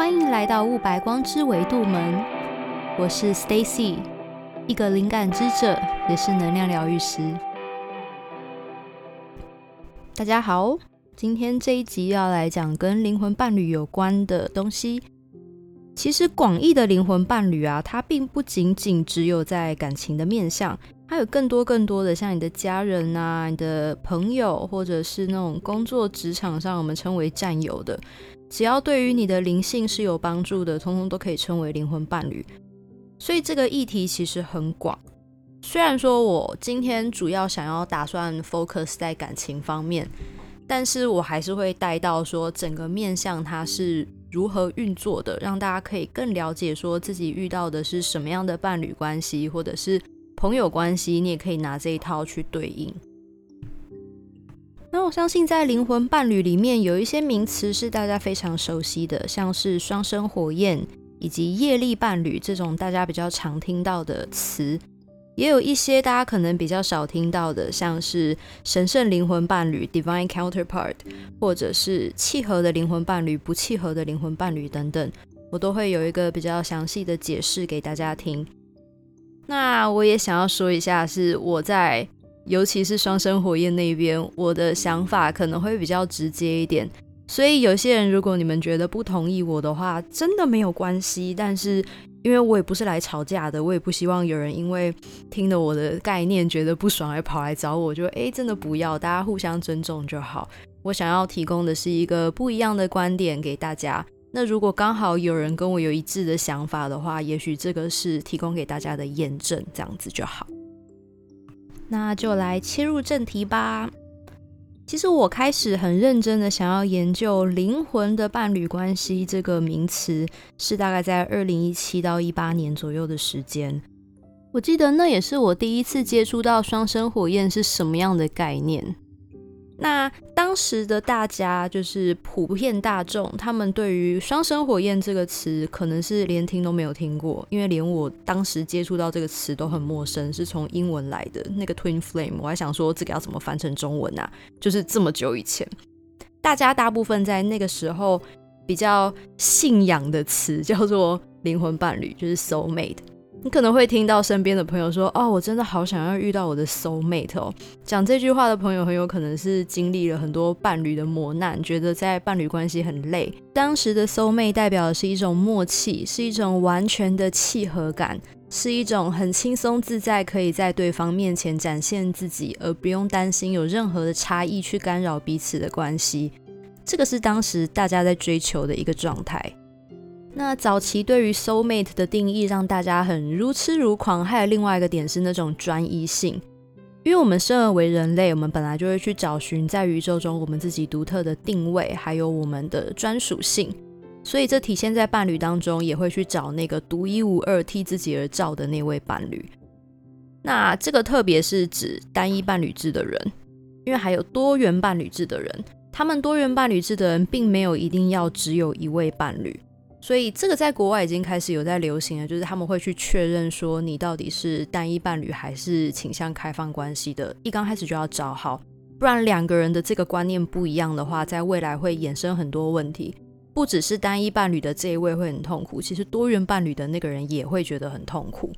欢迎来到雾白光之维度门，我是 Stacy，一个灵感之者，也是能量疗愈师。大家好，今天这一集要来讲跟灵魂伴侣有关的东西。其实广义的灵魂伴侣啊，它并不仅仅只有在感情的面向，还有更多更多的像你的家人啊、你的朋友，或者是那种工作职场上我们称为战友的。只要对于你的灵性是有帮助的，通通都可以称为灵魂伴侣。所以这个议题其实很广。虽然说我今天主要想要打算 focus 在感情方面，但是我还是会带到说整个面向它是如何运作的，让大家可以更了解说自己遇到的是什么样的伴侣关系，或者是朋友关系，你也可以拿这一套去对应。那我相信，在灵魂伴侣里面，有一些名词是大家非常熟悉的，像是双生火焰以及业力伴侣这种大家比较常听到的词，也有一些大家可能比较少听到的，像是神圣灵魂伴侣 （Divine Counterpart） 或者是契合的灵魂伴侣、不契合的灵魂伴侣等等，我都会有一个比较详细的解释给大家听。那我也想要说一下，是我在。尤其是双生火焰那边，我的想法可能会比较直接一点，所以有些人如果你们觉得不同意我的话，真的没有关系。但是因为我也不是来吵架的，我也不希望有人因为听了我的概念觉得不爽而跑来找我，就哎真的不要，大家互相尊重就好。我想要提供的是一个不一样的观点给大家。那如果刚好有人跟我有一致的想法的话，也许这个是提供给大家的验证，这样子就好。那就来切入正题吧。其实我开始很认真的想要研究“灵魂的伴侣关系”这个名词，是大概在二零一七到一八年左右的时间。我记得那也是我第一次接触到双生火焰是什么样的概念。那当时的大家就是普遍大众，他们对于“双生火焰”这个词可能是连听都没有听过，因为连我当时接触到这个词都很陌生，是从英文来的那个 “twin flame”，我还想说这个要怎么翻成中文啊？就是这么久以前，大家大部分在那个时候比较信仰的词叫做“灵魂伴侣”，就是 “soul mate”。你可能会听到身边的朋友说：“哦，我真的好想要遇到我的 soul mate 哦。”讲这句话的朋友很有可能是经历了很多伴侣的磨难，觉得在伴侣关系很累。当时的 soul mate 代表的是一种默契，是一种完全的契合感，是一种很轻松自在，可以在对方面前展现自己，而不用担心有任何的差异去干扰彼此的关系。这个是当时大家在追求的一个状态。那早期对于 soul mate 的定义让大家很如痴如狂，还有另外一个点是那种专一性，因为我们生而为人类，我们本来就会去找寻在宇宙中我们自己独特的定位，还有我们的专属性，所以这体现在伴侣当中，也会去找那个独一无二、替自己而照的那位伴侣。那这个特别是指单一伴侣制的人，因为还有多元伴侣制的人，他们多元伴侣制的人并没有一定要只有一位伴侣。所以这个在国外已经开始有在流行了，就是他们会去确认说你到底是单一伴侣还是倾向开放关系的，一刚开始就要找好，不然两个人的这个观念不一样的话，在未来会衍生很多问题。不只是单一伴侣的这一位会很痛苦，其实多元伴侣的那个人也会觉得很痛苦。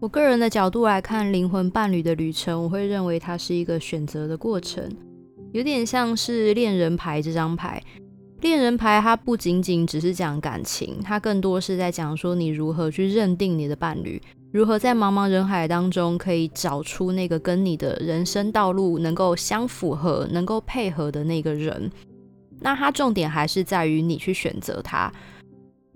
我个人的角度来看，灵魂伴侣的旅程，我会认为它是一个选择的过程，有点像是恋人牌这张牌。恋人牌，它不仅仅只是讲感情，它更多是在讲说你如何去认定你的伴侣，如何在茫茫人海当中可以找出那个跟你的人生道路能够相符合、能够配合的那个人。那它重点还是在于你去选择他。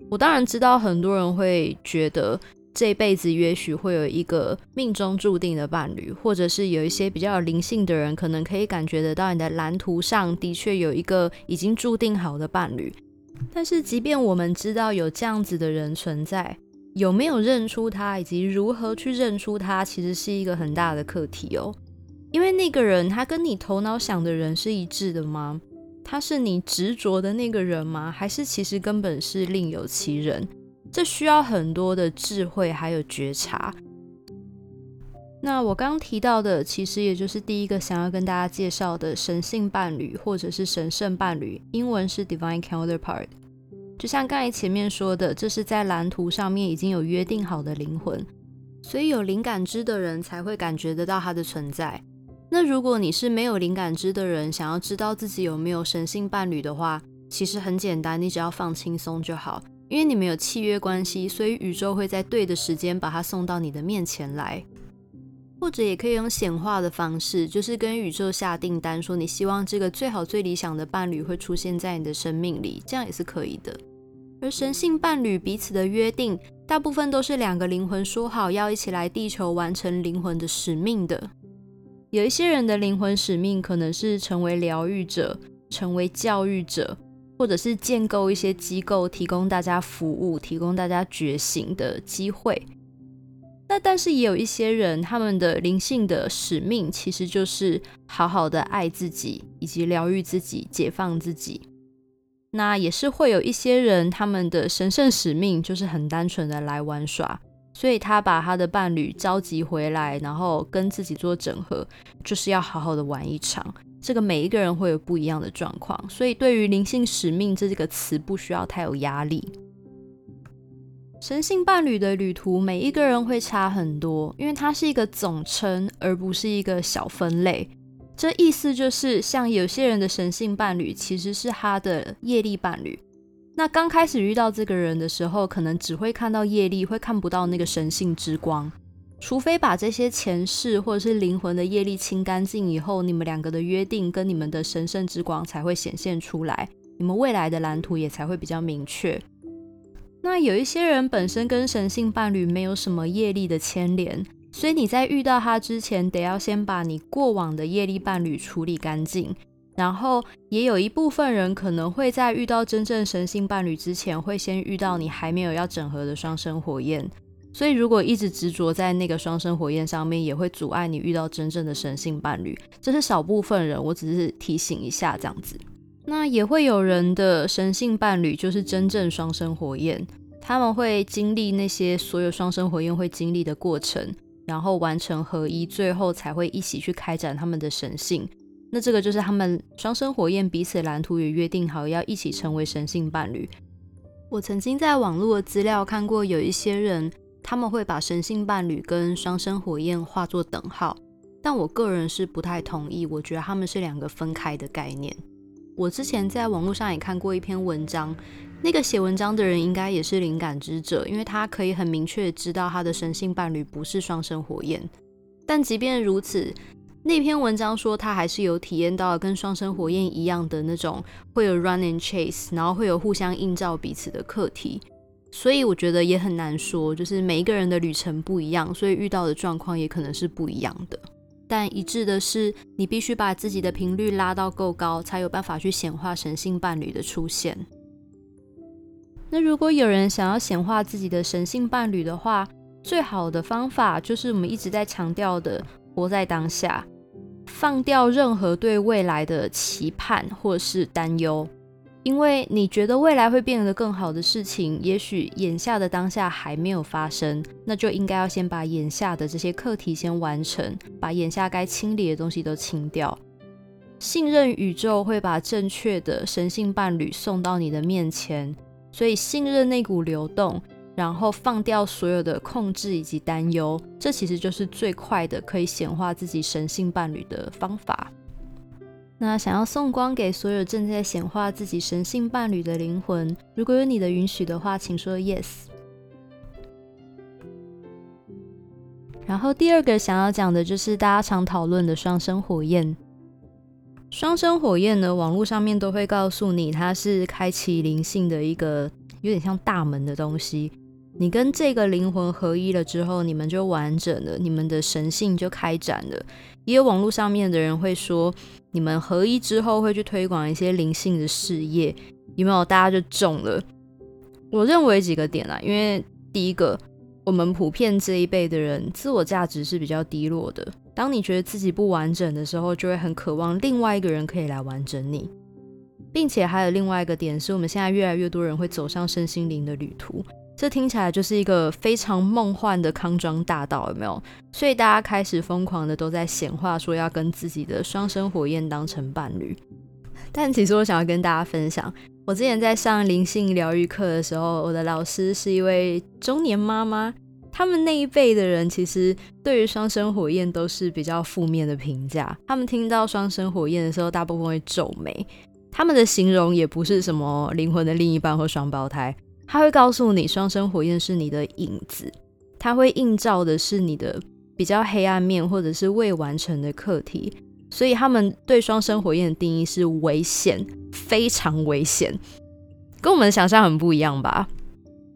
我当然知道很多人会觉得。这辈子也许会有一个命中注定的伴侣，或者是有一些比较有灵性的人，可能可以感觉得到你的蓝图上的确有一个已经注定好的伴侣。但是，即便我们知道有这样子的人存在，有没有认出他，以及如何去认出他，其实是一个很大的课题哦。因为那个人，他跟你头脑想的人是一致的吗？他是你执着的那个人吗？还是其实根本是另有其人？这需要很多的智慧，还有觉察。那我刚提到的，其实也就是第一个想要跟大家介绍的神性伴侣，或者是神圣伴侣，英文是 Divine Counterpart。就像刚才前面说的，这是在蓝图上面已经有约定好的灵魂，所以有灵感知的人才会感觉得到它的存在。那如果你是没有灵感知的人，想要知道自己有没有神性伴侣的话，其实很简单，你只要放轻松就好。因为你们有契约关系，所以宇宙会在对的时间把它送到你的面前来。或者也可以用显化的方式，就是跟宇宙下订单，说你希望这个最好最理想的伴侣会出现在你的生命里，这样也是可以的。而神性伴侣彼此的约定，大部分都是两个灵魂说好要一起来地球完成灵魂的使命的。有一些人的灵魂使命可能是成为疗愈者、成为教育者，或者是建构一些机构，提供大家服务、提供大家觉醒的机会。那但是也有一些人，他们的灵性的使命其实就是好好的爱自己，以及疗愈自己、解放自己。那也是会有一些人，他们的神圣使命就是很单纯的来玩耍。所以他把他的伴侣召集回来，然后跟自己做整合，就是要好好的玩一场。这个每一个人会有不一样的状况，所以对于灵性使命这个词，不需要太有压力。神性伴侣的旅途，每一个人会差很多，因为它是一个总称，而不是一个小分类。这意思就是，像有些人的神性伴侣，其实是他的业力伴侣。那刚开始遇到这个人的时候，可能只会看到业力，会看不到那个神性之光。除非把这些前世或者是灵魂的业力清干净以后，你们两个的约定跟你们的神圣之光才会显现出来，你们未来的蓝图也才会比较明确。那有一些人本身跟神性伴侣没有什么业力的牵连，所以你在遇到他之前，得要先把你过往的业力伴侣处理干净。然后也有一部分人可能会在遇到真正神性伴侣之前，会先遇到你还没有要整合的双生火焰。所以如果一直执着在那个双生火焰上面，也会阻碍你遇到真正的神性伴侣。这是少部分人，我只是提醒一下这样子。那也会有人的神性伴侣就是真正双生火焰，他们会经历那些所有双生火焰会经历的过程，然后完成合一，最后才会一起去开展他们的神性。那这个就是他们双生火焰彼此蓝图也约定好要一起成为神性伴侣。我曾经在网络的资料看过，有一些人他们会把神性伴侣跟双生火焰化作等号，但我个人是不太同意，我觉得他们是两个分开的概念。我之前在网络上也看过一篇文章，那个写文章的人应该也是灵感之者，因为他可以很明确知道他的神性伴侣不是双生火焰。但即便如此。那篇文章说，他还是有体验到跟双生火焰一样的那种，会有 run and chase，然后会有互相映照彼此的课题。所以我觉得也很难说，就是每一个人的旅程不一样，所以遇到的状况也可能是不一样的。但一致的是，你必须把自己的频率拉到够高，才有办法去显化神性伴侣的出现。那如果有人想要显化自己的神性伴侣的话，最好的方法就是我们一直在强调的。活在当下，放掉任何对未来的期盼或是担忧，因为你觉得未来会变得更好的事情，也许眼下的当下还没有发生，那就应该要先把眼下的这些课题先完成，把眼下该清理的东西都清掉。信任宇宙会把正确的神性伴侣送到你的面前，所以信任那股流动。然后放掉所有的控制以及担忧，这其实就是最快的可以显化自己神性伴侣的方法。那想要送光给所有正在显化自己神性伴侣的灵魂，如果有你的允许的话，请说 yes。然后第二个想要讲的就是大家常讨论的双生火焰。双生火焰呢，网络上面都会告诉你，它是开启灵性的一个有点像大门的东西。你跟这个灵魂合一了之后，你们就完整了，你们的神性就开展了。也有网络上面的人会说，你们合一之后会去推广一些灵性的事业，有没有？大家就中了。我认为几个点啦，因为第一个，我们普遍这一辈的人自我价值是比较低落的。当你觉得自己不完整的时候，就会很渴望另外一个人可以来完整你，并且还有另外一个点是，我们现在越来越多人会走上身心灵的旅途。这听起来就是一个非常梦幻的康庄大道，有没有？所以大家开始疯狂的都在显化，说要跟自己的双生火焰当成伴侣。但其实我想要跟大家分享，我之前在上灵性疗愈课的时候，我的老师是一位中年妈妈。他们那一辈的人其实对于双生火焰都是比较负面的评价。他们听到双生火焰的时候，大部分会皱眉。他们的形容也不是什么灵魂的另一半或双胞胎，他会告诉你双生火焰是你的影子，它会映照的是你的比较黑暗面或者是未完成的课题。所以他们对双生火焰的定义是危险，非常危险，跟我们的想象很不一样吧？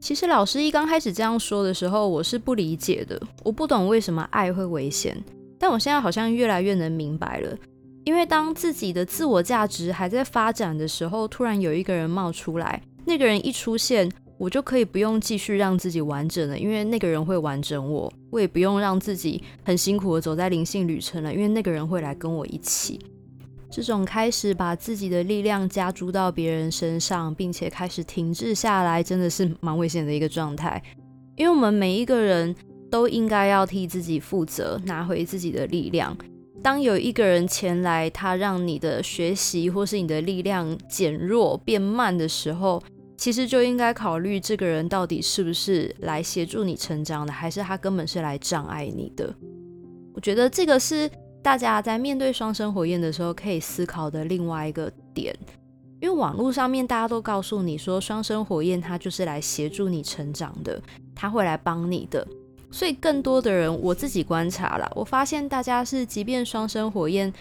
其实老师一刚开始这样说的时候，我是不理解的，我不懂为什么爱会危险。但我现在好像越来越能明白了，因为当自己的自我价值还在发展的时候，突然有一个人冒出来，那个人一出现。我就可以不用继续让自己完整了，因为那个人会完整我。我也不用让自己很辛苦的走在灵性旅程了，因为那个人会来跟我一起。这种开始把自己的力量加诸到别人身上，并且开始停滞下来，真的是蛮危险的一个状态。因为我们每一个人都应该要替自己负责，拿回自己的力量。当有一个人前来，他让你的学习或是你的力量减弱、变慢的时候，其实就应该考虑这个人到底是不是来协助你成长的，还是他根本是来障碍你的。我觉得这个是大家在面对双生火焰的时候可以思考的另外一个点。因为网络上面大家都告诉你说，双生火焰它就是来协助你成长的，他会来帮你的。所以更多的人，我自己观察了，我发现大家是，即便双生火焰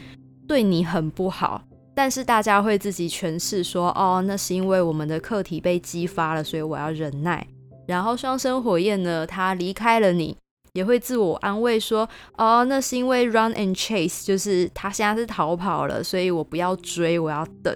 对你很不好。但是大家会自己诠释说，哦，那是因为我们的课题被激发了，所以我要忍耐。然后双生火焰呢，他离开了你，也会自我安慰说，哦，那是因为 run and chase，就是他现在是逃跑了，所以我不要追，我要等。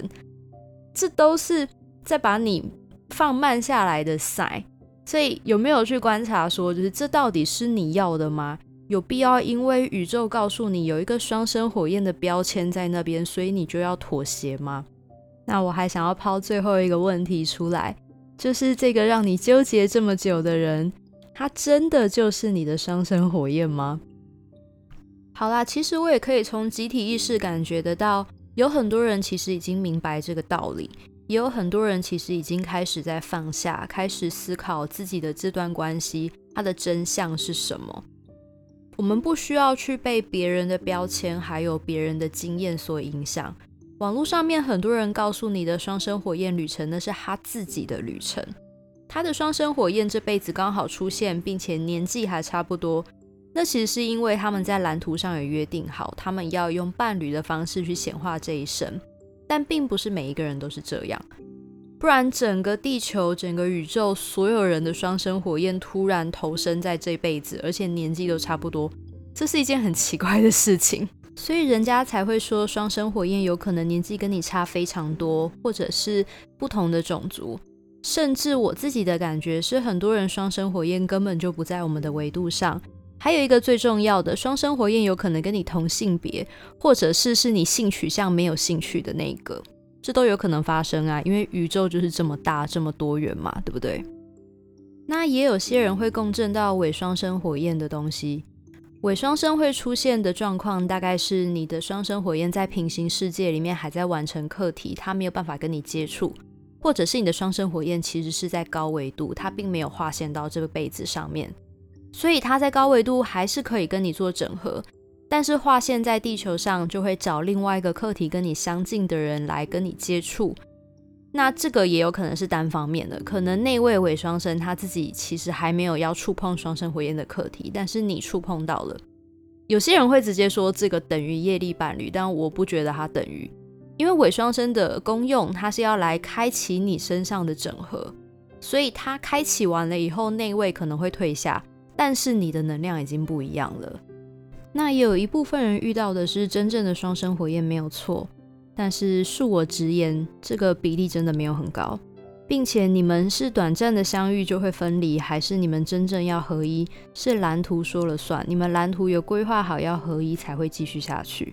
这都是在把你放慢下来的 sign。所以有没有去观察说，就是这到底是你要的吗？有必要因为宇宙告诉你有一个双生火焰的标签在那边，所以你就要妥协吗？那我还想要抛最后一个问题出来，就是这个让你纠结这么久的人，他真的就是你的双生火焰吗？好啦，其实我也可以从集体意识感觉得到，有很多人其实已经明白这个道理，也有很多人其实已经开始在放下，开始思考自己的这段关系，它的真相是什么。我们不需要去被别人的标签还有别人的经验所影响。网络上面很多人告诉你的双生火焰旅程，那是他自己的旅程。他的双生火焰这辈子刚好出现，并且年纪还差不多。那其实是因为他们在蓝图上有约定好，他们要用伴侣的方式去显化这一生。但并不是每一个人都是这样。不然，整个地球、整个宇宙，所有人的双生火焰突然投身在这辈子，而且年纪都差不多，这是一件很奇怪的事情。所以人家才会说，双生火焰有可能年纪跟你差非常多，或者是不同的种族。甚至我自己的感觉是，很多人双生火焰根本就不在我们的维度上。还有一个最重要的，双生火焰有可能跟你同性别，或者是是你性取向没有兴趣的那一个。这都有可能发生啊，因为宇宙就是这么大、这么多元嘛，对不对？那也有些人会共振到伪双生火焰的东西。伪双生会出现的状况，大概是你的双生火焰在平行世界里面还在完成课题，它没有办法跟你接触，或者是你的双生火焰其实是在高维度，它并没有划线到这个被子上面，所以它在高维度还是可以跟你做整合。但是划线在地球上，就会找另外一个课题跟你相近的人来跟你接触。那这个也有可能是单方面的，可能那位伪双生他自己其实还没有要触碰双生火焰的课题，但是你触碰到了。有些人会直接说这个等于业力伴侣，但我不觉得它等于，因为伪双生的功用，它是要来开启你身上的整合，所以它开启完了以后，那位可能会退下，但是你的能量已经不一样了。那也有一部分人遇到的是真正的双生火焰没有错，但是恕我直言，这个比例真的没有很高，并且你们是短暂的相遇就会分离，还是你们真正要合一，是蓝图说了算，你们蓝图有规划好要合一才会继续下去。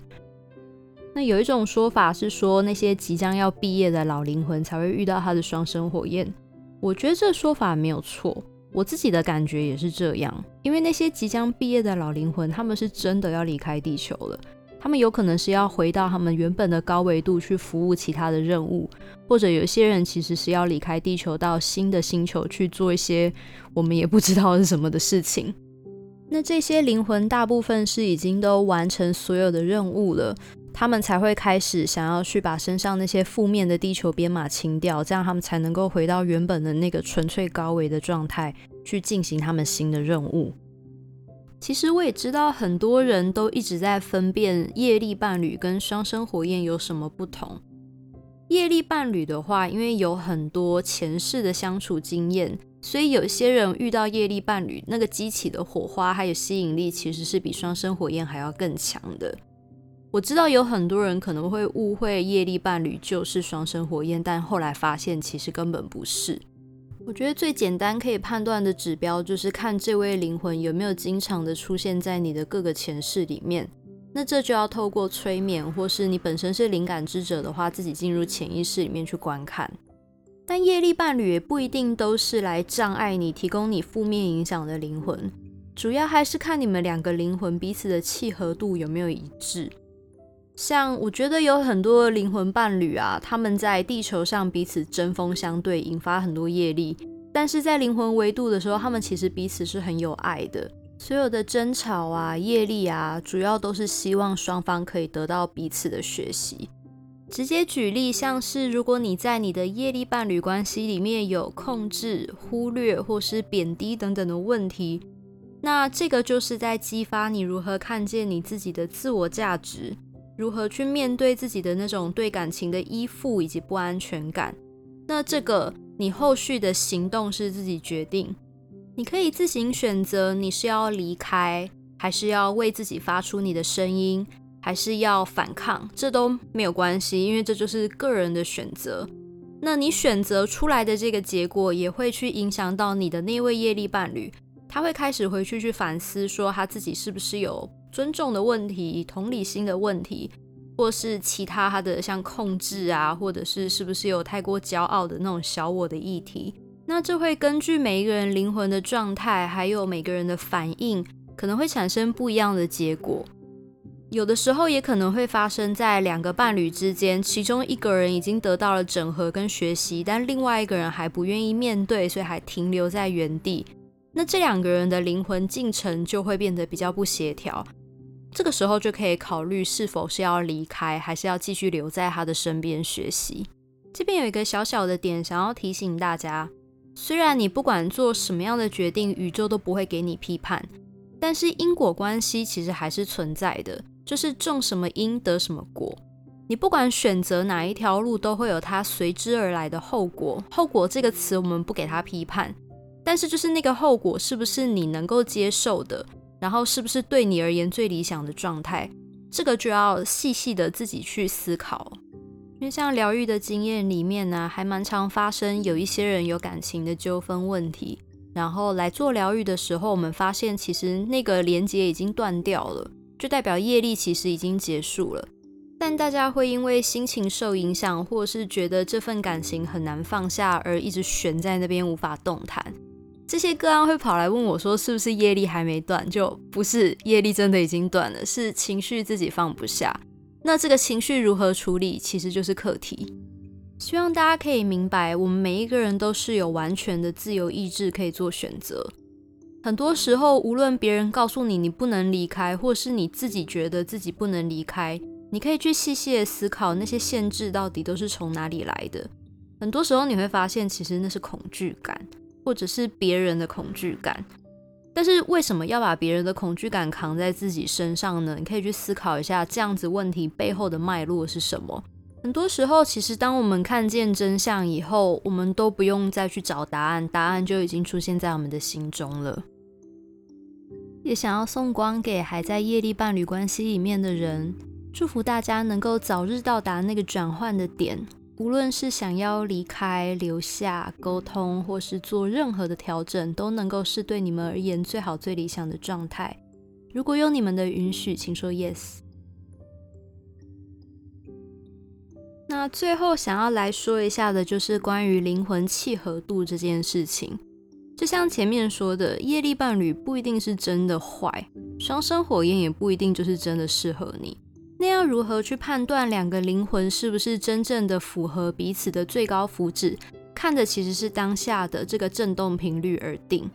那有一种说法是说，那些即将要毕业的老灵魂才会遇到他的双生火焰，我觉得这说法没有错。我自己的感觉也是这样，因为那些即将毕业的老灵魂，他们是真的要离开地球了，他们有可能是要回到他们原本的高维度去服务其他的任务，或者有些人其实是要离开地球到新的星球去做一些我们也不知道是什么的事情。那这些灵魂大部分是已经都完成所有的任务了，他们才会开始想要去把身上那些负面的地球编码清掉，这样他们才能够回到原本的那个纯粹高维的状态去进行他们新的任务。其实我也知道很多人都一直在分辨业力伴侣跟双生火焰有什么不同。业力伴侣的话，因为有很多前世的相处经验。所以有些人遇到业力伴侣，那个激起的火花还有吸引力，其实是比双生火焰还要更强的。我知道有很多人可能会误会业力伴侣就是双生火焰，但后来发现其实根本不是。我觉得最简单可以判断的指标就是看这位灵魂有没有经常的出现在你的各个前世里面。那这就要透过催眠，或是你本身是灵感之者的话，自己进入潜意识里面去观看。但业力伴侣也不一定都是来障碍你、提供你负面影响的灵魂，主要还是看你们两个灵魂彼此的契合度有没有一致。像我觉得有很多灵魂伴侣啊，他们在地球上彼此针锋相对，引发很多业力；但是在灵魂维度的时候，他们其实彼此是很有爱的。所有的争吵啊、业力啊，主要都是希望双方可以得到彼此的学习。直接举例，像是如果你在你的业力伴侣关系里面有控制、忽略或是贬低等等的问题，那这个就是在激发你如何看见你自己的自我价值，如何去面对自己的那种对感情的依附以及不安全感。那这个你后续的行动是自己决定，你可以自行选择你是要离开，还是要为自己发出你的声音。还是要反抗，这都没有关系，因为这就是个人的选择。那你选择出来的这个结果，也会去影响到你的那位业力伴侣，他会开始回去去反思，说他自己是不是有尊重的问题、同理心的问题，或是其他他的像控制啊，或者是是不是有太过骄傲的那种小我的议题。那这会根据每一个人灵魂的状态，还有每个人的反应，可能会产生不一样的结果。有的时候也可能会发生在两个伴侣之间，其中一个人已经得到了整合跟学习，但另外一个人还不愿意面对，所以还停留在原地。那这两个人的灵魂进程就会变得比较不协调。这个时候就可以考虑是否是要离开，还是要继续留在他的身边学习。这边有一个小小的点想要提醒大家：虽然你不管做什么样的决定，宇宙都不会给你批判，但是因果关系其实还是存在的。就是种什么因得什么果，你不管选择哪一条路，都会有它随之而来的后果。后果这个词我们不给它批判，但是就是那个后果是不是你能够接受的，然后是不是对你而言最理想的状态，这个就要细细的自己去思考。因为像疗愈的经验里面呢，还蛮常发生有一些人有感情的纠纷问题，然后来做疗愈的时候，我们发现其实那个连接已经断掉了。就代表业力其实已经结束了，但大家会因为心情受影响，或是觉得这份感情很难放下，而一直悬在那边无法动弹。这些个案会跑来问我说：“是不是业力还没断？”就不是，业力真的已经断了，是情绪自己放不下。那这个情绪如何处理，其实就是课题。希望大家可以明白，我们每一个人都是有完全的自由意志，可以做选择。很多时候，无论别人告诉你你不能离开，或是你自己觉得自己不能离开，你可以去细细的思考那些限制到底都是从哪里来的。很多时候你会发现，其实那是恐惧感，或者是别人的恐惧感。但是为什么要把别人的恐惧感扛在自己身上呢？你可以去思考一下，这样子问题背后的脉络是什么。很多时候，其实当我们看见真相以后，我们都不用再去找答案，答案就已经出现在我们的心中了。也想要送光给还在业力伴侣关系里面的人，祝福大家能够早日到达那个转换的点。无论是想要离开、留下、沟通，或是做任何的调整，都能够是对你们而言最好、最理想的状态。如果有你们的允许，请说 yes。那最后想要来说一下的，就是关于灵魂契合度这件事情。就像前面说的，业力伴侣不一定是真的坏，双生火焰也不一定就是真的适合你。那要如何去判断两个灵魂是不是真正的符合彼此的最高福祉？看的其实是当下的这个振动频率而定。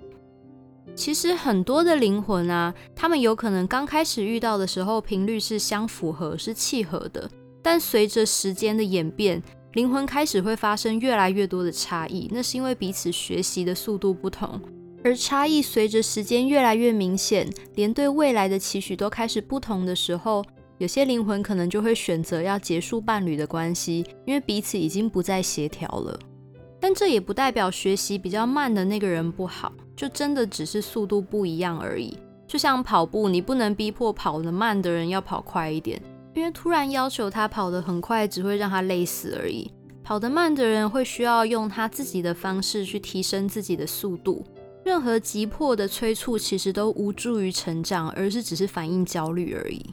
其实很多的灵魂啊，他们有可能刚开始遇到的时候频率是相符合、是契合的，但随着时间的演变，灵魂开始会发生越来越多的差异。那是因为彼此学习的速度不同，而差异随着时间越来越明显，连对未来的期许都开始不同的时候，有些灵魂可能就会选择要结束伴侣的关系，因为彼此已经不再协调了。但这也不代表学习比较慢的那个人不好，就真的只是速度不一样而已。就像跑步，你不能逼迫跑得慢的人要跑快一点，因为突然要求他跑得很快，只会让他累死而已。跑得慢的人会需要用他自己的方式去提升自己的速度。任何急迫的催促其实都无助于成长，而是只是反映焦虑而已。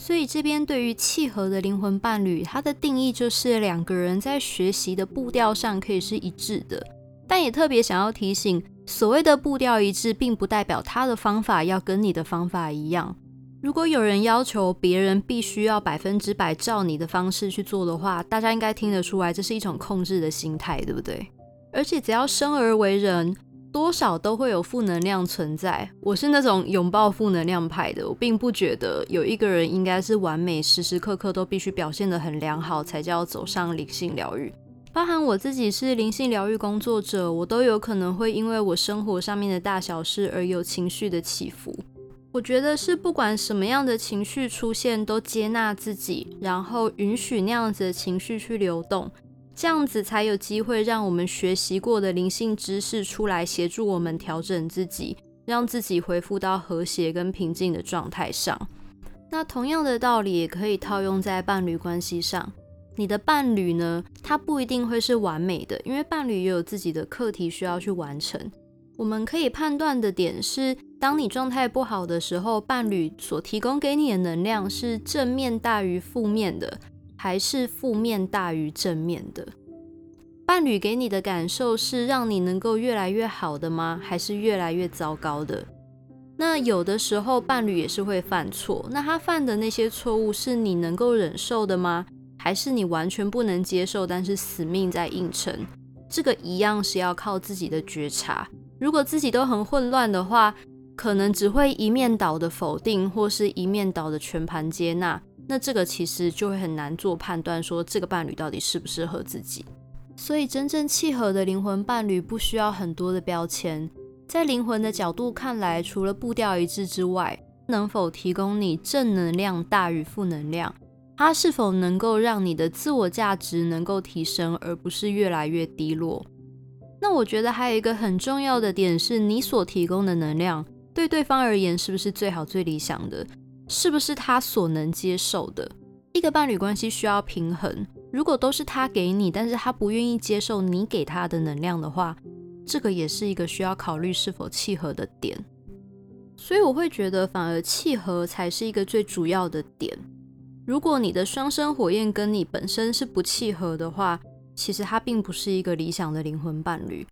所以这边对于契合的灵魂伴侣，它的定义就是两个人在学习的步调上可以是一致的，但也特别想要提醒，所谓的步调一致，并不代表他的方法要跟你的方法一样。如果有人要求别人必须要百分之百照你的方式去做的话，大家应该听得出来，这是一种控制的心态，对不对？而且只要生而为人。多少都会有负能量存在。我是那种拥抱负能量派的，我并不觉得有一个人应该是完美，时时刻刻都必须表现得很良好才叫走上灵性疗愈。包含我自己是灵性疗愈工作者，我都有可能会因为我生活上面的大小事而有情绪的起伏。我觉得是不管什么样的情绪出现，都接纳自己，然后允许那样子的情绪去流动。这样子才有机会让我们学习过的灵性知识出来，协助我们调整自己，让自己恢复到和谐跟平静的状态上。那同样的道理也可以套用在伴侣关系上。你的伴侣呢，他不一定会是完美的，因为伴侣也有自己的课题需要去完成。我们可以判断的点是，当你状态不好的时候，伴侣所提供给你的能量是正面大于负面的。还是负面大于正面的伴侣给你的感受是让你能够越来越好的吗？还是越来越糟糕的？那有的时候伴侣也是会犯错，那他犯的那些错误是你能够忍受的吗？还是你完全不能接受，但是死命在硬撑？这个一样是要靠自己的觉察。如果自己都很混乱的话，可能只会一面倒的否定，或是一面倒的全盘接纳。那这个其实就会很难做判断，说这个伴侣到底适不适合自己。所以真正契合的灵魂伴侣不需要很多的标签，在灵魂的角度看来，除了步调一致之外，能否提供你正能量大于负能量？它是否能够让你的自我价值能够提升，而不是越来越低落？那我觉得还有一个很重要的点是，你所提供的能量对对方而言是不是最好最理想的？是不是他所能接受的？一个伴侣关系需要平衡。如果都是他给你，但是他不愿意接受你给他的能量的话，这个也是一个需要考虑是否契合的点。所以我会觉得，反而契合才是一个最主要的点。如果你的双生火焰跟你本身是不契合的话，其实他并不是一个理想的灵魂伴侣，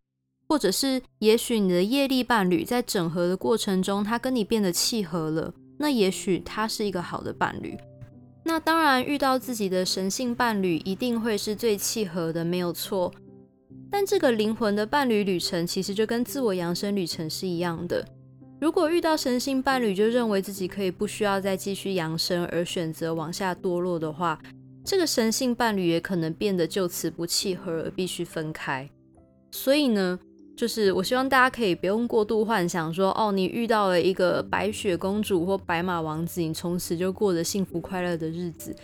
或者是也许你的业力伴侣在整合的过程中，他跟你变得契合了。那也许他是一个好的伴侣。那当然，遇到自己的神性伴侣一定会是最契合的，没有错。但这个灵魂的伴侣旅程，其实就跟自我扬升旅程是一样的。如果遇到神性伴侣，就认为自己可以不需要再继续扬升，而选择往下堕落的话，这个神性伴侣也可能变得就此不契合，而必须分开。所以呢？就是我希望大家可以不用过度幻想，说哦，你遇到了一个白雪公主或白马王子，你从此就过着幸福快乐的日子。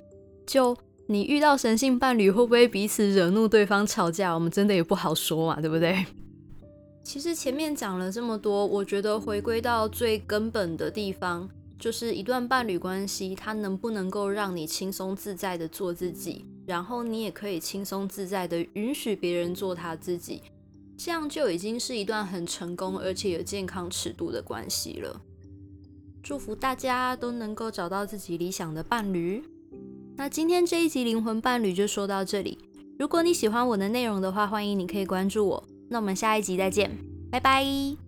就你遇到神性伴侣，会不会彼此惹怒对方吵架？我们真的也不好说嘛，对不对？其实前面讲了这么多，我觉得回归到最根本的地方，就是一段伴侣关系，它能不能够让你轻松自在的做自己，然后你也可以轻松自在的允许别人做他自己。这样就已经是一段很成功而且有健康尺度的关系了。祝福大家都能够找到自己理想的伴侣。那今天这一集灵魂伴侣就说到这里。如果你喜欢我的内容的话，欢迎你可以关注我。那我们下一集再见，拜拜。